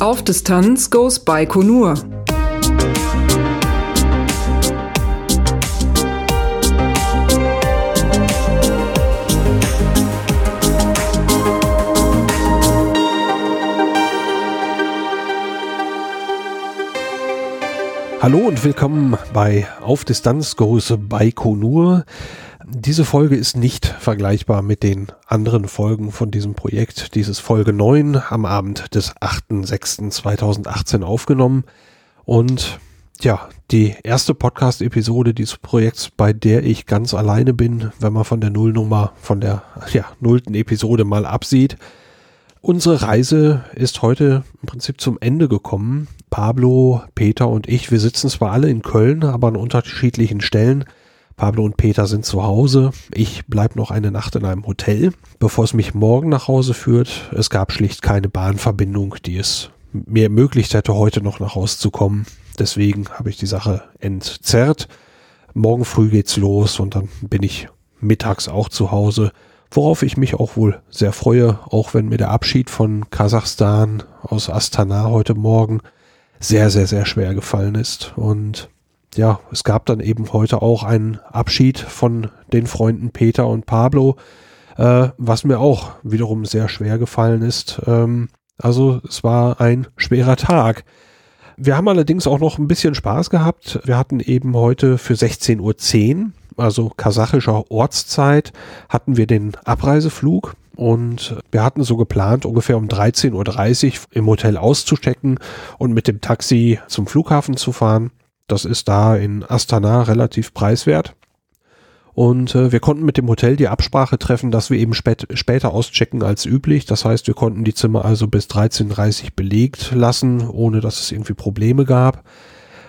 Auf Distanz goes Baikonur. Hallo und willkommen bei Auf Distanz Größe Baikonur. Diese Folge ist nicht vergleichbar mit den anderen Folgen von diesem Projekt. Dies ist Folge 9 am Abend des 8.6.2018 aufgenommen. Und ja, die erste Podcast-Episode dieses Projekts, bei der ich ganz alleine bin, wenn man von der Nullnummer, von der ja, nullten Episode mal absieht. Unsere Reise ist heute im Prinzip zum Ende gekommen. Pablo, Peter und ich, wir sitzen zwar alle in Köln, aber an unterschiedlichen Stellen. Pablo und Peter sind zu Hause. Ich bleibe noch eine Nacht in einem Hotel, bevor es mich morgen nach Hause führt. Es gab schlicht keine Bahnverbindung, die es mir ermöglicht hätte, heute noch nach Hause zu kommen. Deswegen habe ich die Sache entzerrt. Morgen früh geht's los und dann bin ich mittags auch zu Hause worauf ich mich auch wohl sehr freue, auch wenn mir der Abschied von Kasachstan aus Astana heute Morgen sehr, sehr, sehr schwer gefallen ist. Und ja, es gab dann eben heute auch einen Abschied von den Freunden Peter und Pablo, äh, was mir auch wiederum sehr schwer gefallen ist. Ähm, also es war ein schwerer Tag. Wir haben allerdings auch noch ein bisschen Spaß gehabt. Wir hatten eben heute für 16.10 Uhr also kasachischer Ortszeit, hatten wir den Abreiseflug und wir hatten so geplant, ungefähr um 13.30 Uhr im Hotel auszustecken und mit dem Taxi zum Flughafen zu fahren. Das ist da in Astana relativ preiswert. Und äh, wir konnten mit dem Hotel die Absprache treffen, dass wir eben spät, später auschecken als üblich. Das heißt, wir konnten die Zimmer also bis 13.30 Uhr belegt lassen, ohne dass es irgendwie Probleme gab.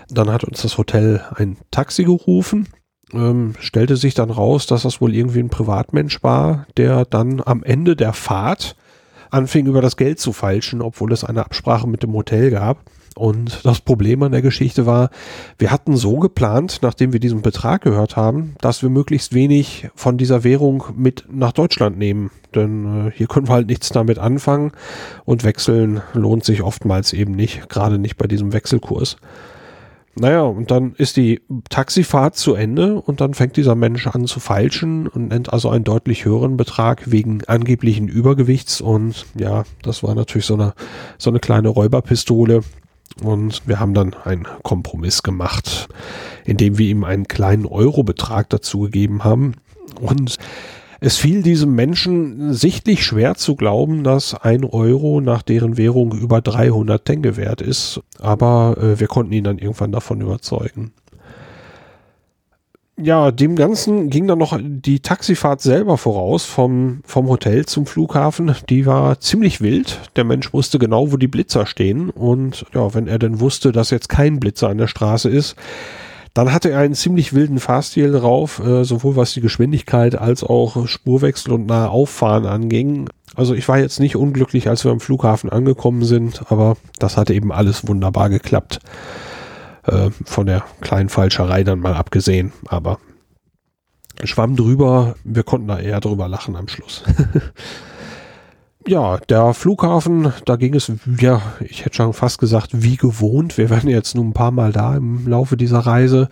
Dann hat uns das Hotel ein Taxi gerufen ähm, stellte sich dann raus, dass das wohl irgendwie ein Privatmensch war, der dann am Ende der Fahrt anfing über das Geld zu falschen, obwohl es eine Absprache mit dem Hotel gab. Und das Problem an der Geschichte war, wir hatten so geplant, nachdem wir diesen Betrag gehört haben, dass wir möglichst wenig von dieser Währung mit nach Deutschland nehmen. Denn äh, hier können wir halt nichts damit anfangen und wechseln lohnt sich oftmals eben nicht, gerade nicht bei diesem Wechselkurs. Naja, und dann ist die Taxifahrt zu Ende und dann fängt dieser Mensch an zu feilschen und nennt also einen deutlich höheren Betrag wegen angeblichen Übergewichts und ja, das war natürlich so eine, so eine kleine Räuberpistole und wir haben dann einen Kompromiss gemacht, indem wir ihm einen kleinen Eurobetrag dazu gegeben haben und es fiel diesem Menschen sichtlich schwer zu glauben, dass ein Euro nach deren Währung über 300 Tenge wert ist, aber äh, wir konnten ihn dann irgendwann davon überzeugen. Ja, dem Ganzen ging dann noch die Taxifahrt selber voraus vom, vom Hotel zum Flughafen. Die war ziemlich wild. Der Mensch wusste genau, wo die Blitzer stehen. Und ja, wenn er denn wusste, dass jetzt kein Blitzer an der Straße ist, dann hatte er einen ziemlich wilden Fahrstil drauf, äh, sowohl was die Geschwindigkeit als auch Spurwechsel und nahe Auffahren anging. Also ich war jetzt nicht unglücklich, als wir am Flughafen angekommen sind, aber das hatte eben alles wunderbar geklappt. Äh, von der kleinen Falscherei dann mal abgesehen, aber schwamm drüber, wir konnten da eher drüber lachen am Schluss. ja, der Flughafen, da ging es, ja, ich hätte schon fast gesagt, wie gewohnt. Wir werden jetzt nur ein paar Mal da im Laufe dieser Reise.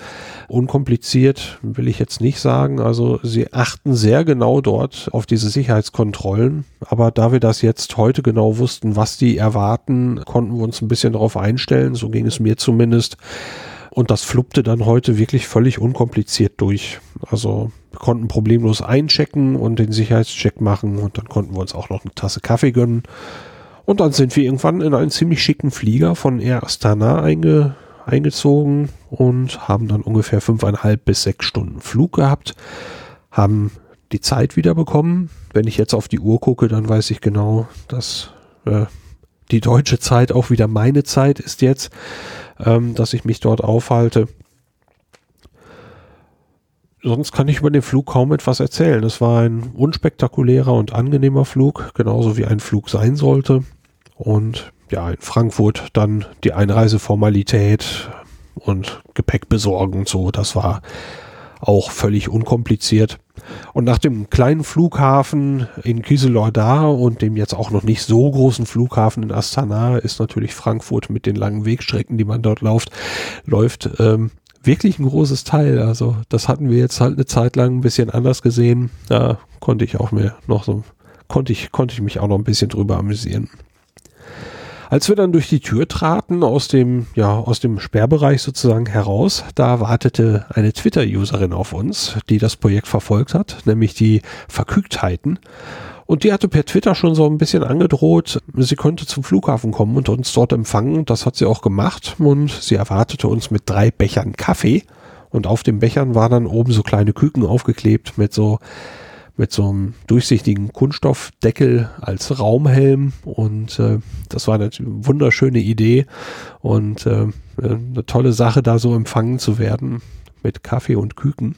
Unkompliziert will ich jetzt nicht sagen. Also sie achten sehr genau dort auf diese Sicherheitskontrollen. Aber da wir das jetzt heute genau wussten, was die erwarten, konnten wir uns ein bisschen darauf einstellen. So ging es mir zumindest. Und das fluppte dann heute wirklich völlig unkompliziert durch. Also wir konnten problemlos einchecken und den Sicherheitscheck machen und dann konnten wir uns auch noch eine Tasse Kaffee gönnen. Und dann sind wir irgendwann in einen ziemlich schicken Flieger von Air Astana einge, eingezogen und haben dann ungefähr fünfeinhalb bis sechs Stunden Flug gehabt, haben die Zeit wieder bekommen. Wenn ich jetzt auf die Uhr gucke, dann weiß ich genau, dass äh, die deutsche Zeit auch wieder meine Zeit ist jetzt ähm, dass ich mich dort aufhalte. Sonst kann ich über den Flug kaum etwas erzählen. Es war ein unspektakulärer und angenehmer Flug, genauso wie ein Flug sein sollte. Und ja, in Frankfurt dann die Einreiseformalität und Gepäck besorgen und so. Das war auch völlig unkompliziert. Und nach dem kleinen Flughafen in Kieselordar und dem jetzt auch noch nicht so großen Flughafen in Astana ist natürlich Frankfurt mit den langen Wegstrecken, die man dort läuft, läuft ähm, wirklich ein großes Teil. Also das hatten wir jetzt halt eine Zeit lang ein bisschen anders gesehen. Da konnte ich auch mir noch so, konnte ich, konnte ich mich auch noch ein bisschen drüber amüsieren. Als wir dann durch die Tür traten, aus dem, ja, aus dem Sperrbereich sozusagen heraus, da wartete eine Twitter-Userin auf uns, die das Projekt verfolgt hat, nämlich die Verkügtheiten. Und die hatte per Twitter schon so ein bisschen angedroht, sie könnte zum Flughafen kommen und uns dort empfangen. Das hat sie auch gemacht und sie erwartete uns mit drei Bechern Kaffee. Und auf den Bechern waren dann oben so kleine Küken aufgeklebt mit so mit so einem durchsichtigen Kunststoffdeckel als Raumhelm und äh, das war eine wunderschöne Idee und äh, eine tolle Sache, da so empfangen zu werden mit Kaffee und Küken.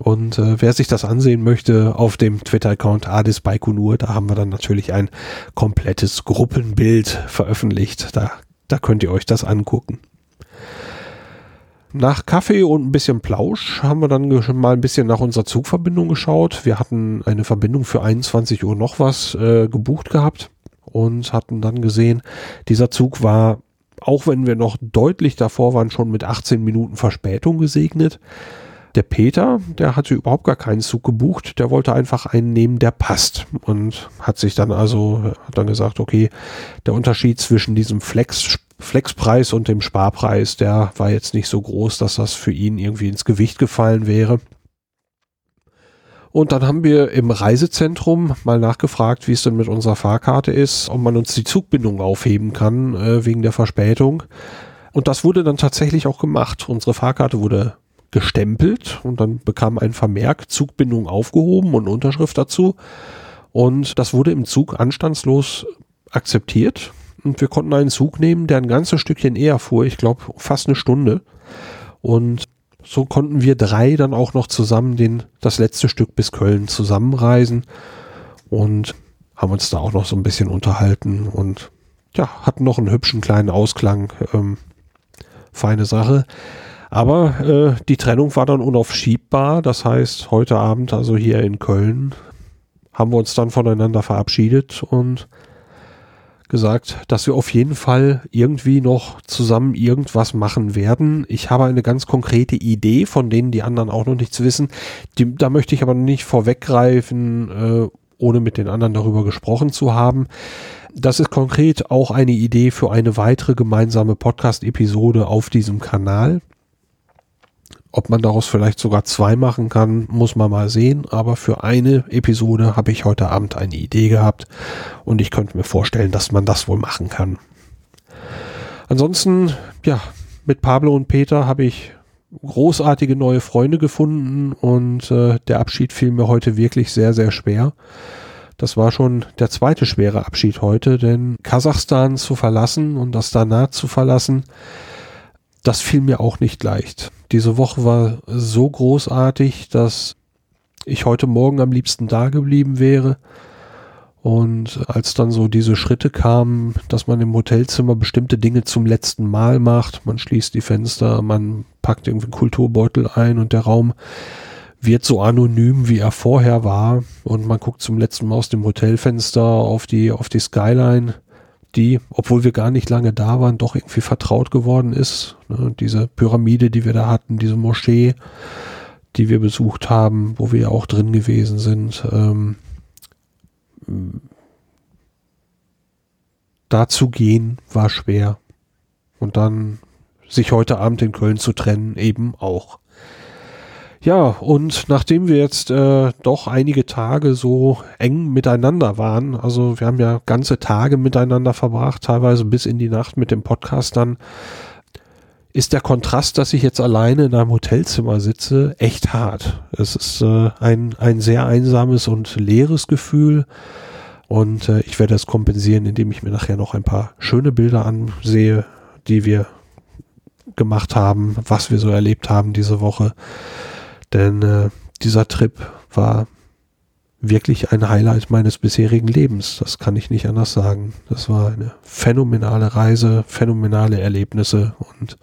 Und äh, wer sich das ansehen möchte, auf dem Twitter-Account Adis Baikonur, da haben wir dann natürlich ein komplettes Gruppenbild veröffentlicht. Da, da könnt ihr euch das angucken. Nach Kaffee und ein bisschen Plausch haben wir dann mal ein bisschen nach unserer Zugverbindung geschaut. Wir hatten eine Verbindung für 21 Uhr noch was äh, gebucht gehabt und hatten dann gesehen, dieser Zug war, auch wenn wir noch deutlich davor waren, schon mit 18 Minuten Verspätung gesegnet. Der Peter, der hatte überhaupt gar keinen Zug gebucht, der wollte einfach einen nehmen, der passt und hat sich dann also, hat dann gesagt, okay, der Unterschied zwischen diesem Flex Flexpreis und dem Sparpreis, der war jetzt nicht so groß, dass das für ihn irgendwie ins Gewicht gefallen wäre. Und dann haben wir im Reisezentrum mal nachgefragt, wie es denn mit unserer Fahrkarte ist, ob man uns die Zugbindung aufheben kann äh, wegen der Verspätung. Und das wurde dann tatsächlich auch gemacht. Unsere Fahrkarte wurde gestempelt und dann bekam ein Vermerk Zugbindung aufgehoben und Unterschrift dazu. Und das wurde im Zug anstandslos akzeptiert und wir konnten einen Zug nehmen, der ein ganzes Stückchen eher fuhr, ich glaube fast eine Stunde. Und so konnten wir drei dann auch noch zusammen den, das letzte Stück bis Köln zusammenreisen und haben uns da auch noch so ein bisschen unterhalten und ja, hatten noch einen hübschen kleinen Ausklang. Ähm, feine Sache. Aber äh, die Trennung war dann unaufschiebbar. Das heißt, heute Abend, also hier in Köln, haben wir uns dann voneinander verabschiedet und gesagt, dass wir auf jeden Fall irgendwie noch zusammen irgendwas machen werden. Ich habe eine ganz konkrete Idee, von denen die anderen auch noch nichts wissen. Die, da möchte ich aber nicht vorweggreifen, äh, ohne mit den anderen darüber gesprochen zu haben. Das ist konkret auch eine Idee für eine weitere gemeinsame Podcast-Episode auf diesem Kanal. Ob man daraus vielleicht sogar zwei machen kann, muss man mal sehen. Aber für eine Episode habe ich heute Abend eine Idee gehabt und ich könnte mir vorstellen, dass man das wohl machen kann. Ansonsten, ja, mit Pablo und Peter habe ich großartige neue Freunde gefunden und äh, der Abschied fiel mir heute wirklich sehr, sehr schwer. Das war schon der zweite schwere Abschied heute, denn Kasachstan zu verlassen und das danach zu verlassen, das fiel mir auch nicht leicht. Diese Woche war so großartig, dass ich heute Morgen am liebsten da geblieben wäre. Und als dann so diese Schritte kamen, dass man im Hotelzimmer bestimmte Dinge zum letzten Mal macht, man schließt die Fenster, man packt irgendwie einen Kulturbeutel ein und der Raum wird so anonym, wie er vorher war und man guckt zum letzten Mal aus dem Hotelfenster auf die, auf die Skyline die, obwohl wir gar nicht lange da waren, doch irgendwie vertraut geworden ist. Ne? Diese Pyramide, die wir da hatten, diese Moschee, die wir besucht haben, wo wir auch drin gewesen sind. Ähm, da zu gehen war schwer. Und dann sich heute Abend in Köln zu trennen, eben auch. Ja, und nachdem wir jetzt äh, doch einige Tage so eng miteinander waren, also wir haben ja ganze Tage miteinander verbracht, teilweise bis in die Nacht mit dem Podcast dann, ist der Kontrast, dass ich jetzt alleine in einem Hotelzimmer sitze, echt hart. Es ist äh, ein, ein sehr einsames und leeres Gefühl. Und äh, ich werde es kompensieren, indem ich mir nachher noch ein paar schöne Bilder ansehe, die wir gemacht haben, was wir so erlebt haben diese Woche. Denn äh, dieser Trip war wirklich ein Highlight meines bisherigen Lebens. Das kann ich nicht anders sagen. Das war eine phänomenale Reise, phänomenale Erlebnisse und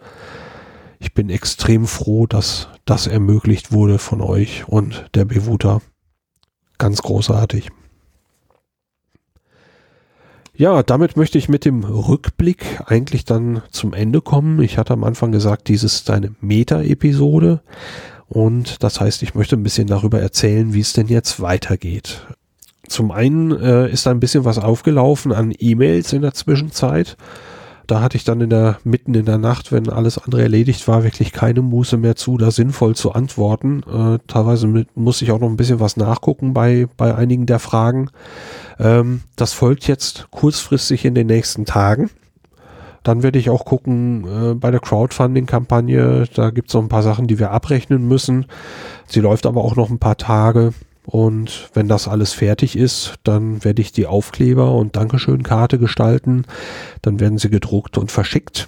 ich bin extrem froh, dass das ermöglicht wurde von euch und der Bewuter. Ganz großartig. Ja, damit möchte ich mit dem Rückblick eigentlich dann zum Ende kommen. Ich hatte am Anfang gesagt, dies ist eine Meta-Episode. Und das heißt, ich möchte ein bisschen darüber erzählen, wie es denn jetzt weitergeht. Zum einen äh, ist da ein bisschen was aufgelaufen an E-Mails in der Zwischenzeit. Da hatte ich dann in der, mitten in der Nacht, wenn alles andere erledigt war, wirklich keine Muße mehr zu, da sinnvoll zu antworten. Äh, teilweise mit, muss ich auch noch ein bisschen was nachgucken bei, bei einigen der Fragen. Ähm, das folgt jetzt kurzfristig in den nächsten Tagen. Dann werde ich auch gucken äh, bei der Crowdfunding-Kampagne. Da gibt es noch ein paar Sachen, die wir abrechnen müssen. Sie läuft aber auch noch ein paar Tage. Und wenn das alles fertig ist, dann werde ich die Aufkleber und Dankeschön-Karte gestalten. Dann werden sie gedruckt und verschickt.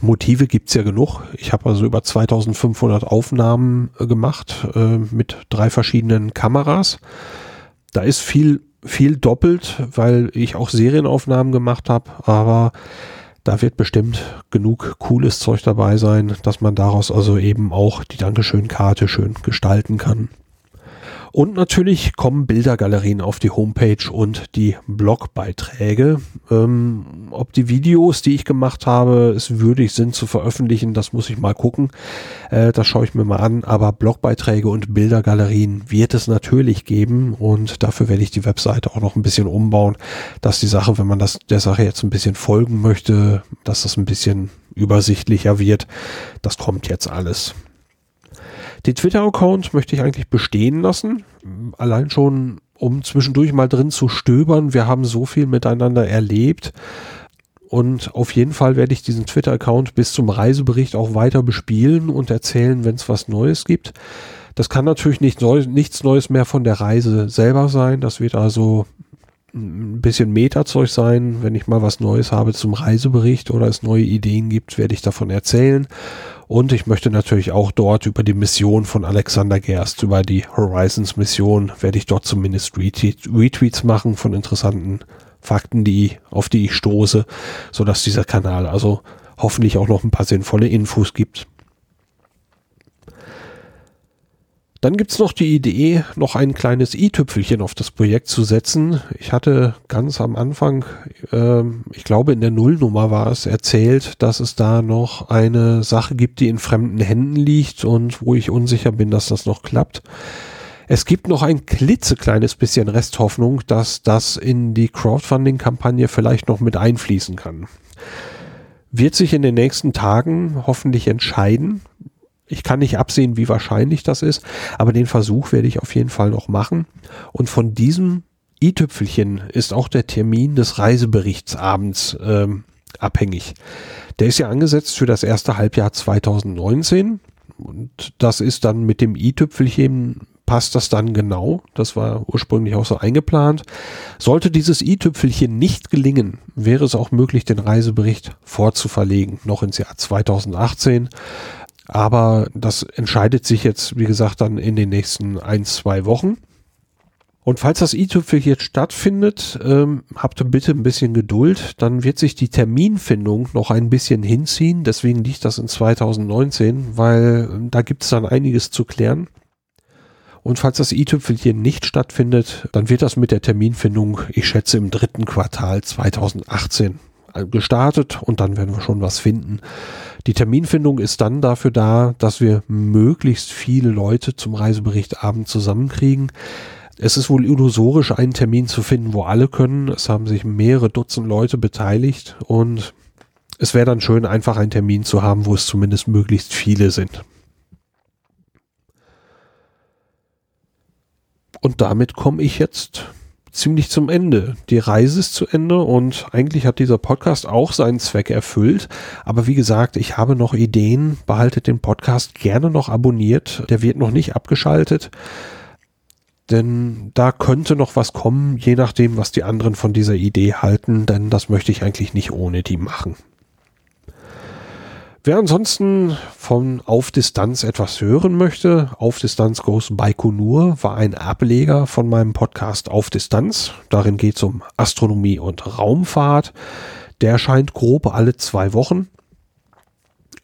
Motive gibt's ja genug. Ich habe also über 2500 Aufnahmen äh, gemacht äh, mit drei verschiedenen Kameras. Da ist viel, viel doppelt, weil ich auch Serienaufnahmen gemacht habe, aber da wird bestimmt genug cooles Zeug dabei sein, dass man daraus also eben auch die Dankeschön-Karte schön gestalten kann. Und natürlich kommen Bildergalerien auf die Homepage und die Blogbeiträge. Ähm, ob die Videos, die ich gemacht habe, es würdig sind zu veröffentlichen, das muss ich mal gucken. Äh, das schaue ich mir mal an. Aber Blogbeiträge und Bildergalerien wird es natürlich geben und dafür werde ich die Webseite auch noch ein bisschen umbauen, dass die Sache, wenn man das der Sache jetzt ein bisschen folgen möchte, dass das ein bisschen übersichtlicher wird. Das kommt jetzt alles. Den Twitter-Account möchte ich eigentlich bestehen lassen. Allein schon, um zwischendurch mal drin zu stöbern. Wir haben so viel miteinander erlebt. Und auf jeden Fall werde ich diesen Twitter-Account bis zum Reisebericht auch weiter bespielen und erzählen, wenn es was Neues gibt. Das kann natürlich nicht neu, nichts Neues mehr von der Reise selber sein. Das wird also ein bisschen Metazeug sein. Wenn ich mal was Neues habe zum Reisebericht oder es neue Ideen gibt, werde ich davon erzählen. Und ich möchte natürlich auch dort über die Mission von Alexander Gerst, über die Horizons Mission, werde ich dort zumindest Retweets machen von interessanten Fakten, die, auf die ich stoße, so dass dieser Kanal also hoffentlich auch noch ein paar sinnvolle Infos gibt. Dann gibt's noch die Idee, noch ein kleines i-Tüpfelchen auf das Projekt zu setzen. Ich hatte ganz am Anfang, äh, ich glaube in der Nullnummer war es, erzählt, dass es da noch eine Sache gibt, die in fremden Händen liegt und wo ich unsicher bin, dass das noch klappt. Es gibt noch ein klitzekleines bisschen Resthoffnung, dass das in die Crowdfunding-Kampagne vielleicht noch mit einfließen kann. Wird sich in den nächsten Tagen hoffentlich entscheiden. Ich kann nicht absehen, wie wahrscheinlich das ist, aber den Versuch werde ich auf jeden Fall noch machen. Und von diesem i-Tüpfelchen ist auch der Termin des Reiseberichtsabends ähm, abhängig. Der ist ja angesetzt für das erste Halbjahr 2019 und das ist dann mit dem i-Tüpfelchen passt das dann genau. Das war ursprünglich auch so eingeplant. Sollte dieses i-Tüpfelchen nicht gelingen, wäre es auch möglich, den Reisebericht vorzuverlegen, noch ins Jahr 2018. Aber das entscheidet sich jetzt, wie gesagt, dann in den nächsten ein, zwei Wochen. Und falls das i-Tüpfel jetzt stattfindet, ähm, habt bitte ein bisschen Geduld. Dann wird sich die Terminfindung noch ein bisschen hinziehen. Deswegen liegt das in 2019, weil ähm, da gibt es dann einiges zu klären. Und falls das i-Tüpfel hier nicht stattfindet, dann wird das mit der Terminfindung, ich schätze, im dritten Quartal 2018 äh, gestartet und dann werden wir schon was finden. Die Terminfindung ist dann dafür da, dass wir möglichst viele Leute zum Reiseberichtabend zusammenkriegen. Es ist wohl illusorisch, einen Termin zu finden, wo alle können. Es haben sich mehrere Dutzend Leute beteiligt und es wäre dann schön, einfach einen Termin zu haben, wo es zumindest möglichst viele sind. Und damit komme ich jetzt ziemlich zum Ende. Die Reise ist zu Ende und eigentlich hat dieser Podcast auch seinen Zweck erfüllt. Aber wie gesagt, ich habe noch Ideen. Behaltet den Podcast gerne noch abonniert. Der wird noch nicht abgeschaltet. Denn da könnte noch was kommen, je nachdem, was die anderen von dieser Idee halten. Denn das möchte ich eigentlich nicht ohne die machen. Wer ansonsten von Auf Distanz etwas hören möchte, Auf Distanz Goes Baikonur war ein Ableger von meinem Podcast Auf Distanz. Darin geht es um Astronomie und Raumfahrt. Der erscheint grob alle zwei Wochen.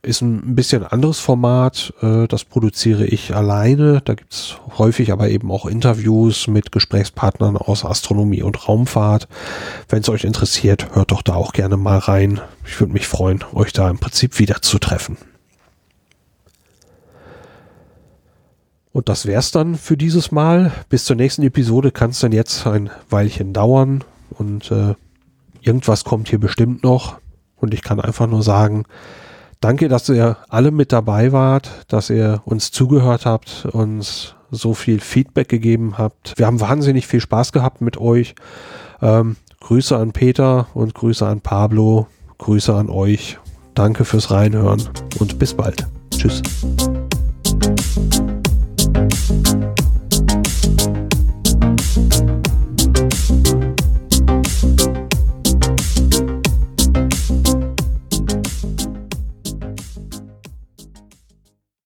Ist ein bisschen anderes Format. Äh, das produziere ich alleine. Da gibt's häufig aber eben auch Interviews mit Gesprächspartnern aus Astronomie und Raumfahrt. Wenn es euch interessiert, hört doch da auch gerne mal rein. Ich würde mich freuen, euch da im Prinzip wieder zu treffen. Und das wär's dann für dieses Mal. Bis zur nächsten Episode kann es dann jetzt ein Weilchen dauern und äh, irgendwas kommt hier bestimmt noch. Und ich kann einfach nur sagen, Danke, dass ihr alle mit dabei wart, dass ihr uns zugehört habt, uns so viel Feedback gegeben habt. Wir haben wahnsinnig viel Spaß gehabt mit euch. Ähm, Grüße an Peter und Grüße an Pablo. Grüße an euch. Danke fürs Reinhören und bis bald. Tschüss.